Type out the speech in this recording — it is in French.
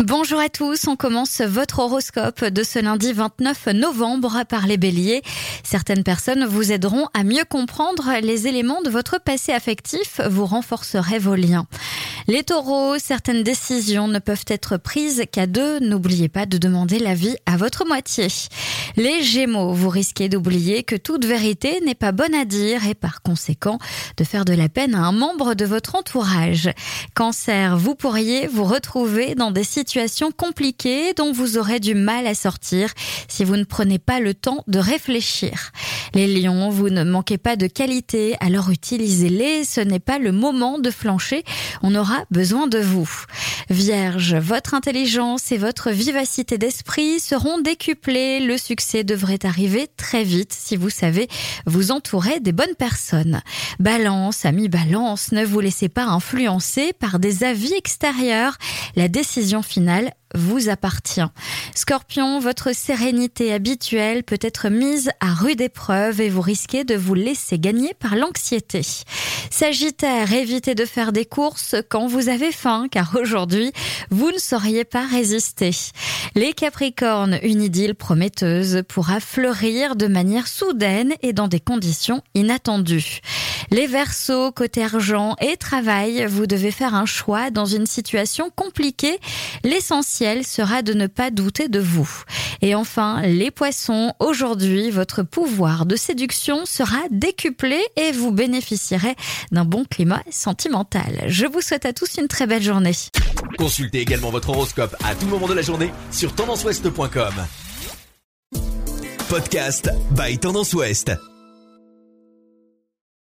Bonjour à tous, on commence votre horoscope de ce lundi 29 novembre par les béliers. Certaines personnes vous aideront à mieux comprendre les éléments de votre passé affectif, vous renforcerez vos liens. Les taureaux, certaines décisions ne peuvent être prises qu'à deux. N'oubliez pas de demander l'avis à votre moitié. Les gémeaux, vous risquez d'oublier que toute vérité n'est pas bonne à dire et par conséquent de faire de la peine à un membre de votre entourage. Cancer, vous pourriez vous retrouver dans des situations compliquées dont vous aurez du mal à sortir si vous ne prenez pas le temps de réfléchir. Les lions, vous ne manquez pas de qualité, alors utilisez-les, ce n'est pas le moment de flancher, on aura besoin de vous. Vierge, votre intelligence et votre vivacité d'esprit seront décuplées, le succès devrait arriver très vite si vous savez vous entourer des bonnes personnes. Balance, ami balance, ne vous laissez pas influencer par des avis extérieurs, la décision finale vous appartient. Scorpion, votre sérénité habituelle peut être mise à rude épreuve et vous risquez de vous laisser gagner par l'anxiété. Sagittaire, évitez de faire des courses quand vous avez faim car aujourd'hui, vous ne sauriez pas résister. Les Capricornes, une idylle prometteuse pourra fleurir de manière soudaine et dans des conditions inattendues. Les Verseaux, côté argent et travail, vous devez faire un choix dans une situation compliquée. L'essentiel sera de ne pas douter de vous. Et enfin, les Poissons, aujourd'hui, votre pouvoir de séduction sera décuplé et vous bénéficierez d'un bon climat sentimental. Je vous souhaite à tous une très belle journée. Consultez également votre horoscope à tout moment de la journée sur tendanceouest.com. Podcast by Tendance Ouest.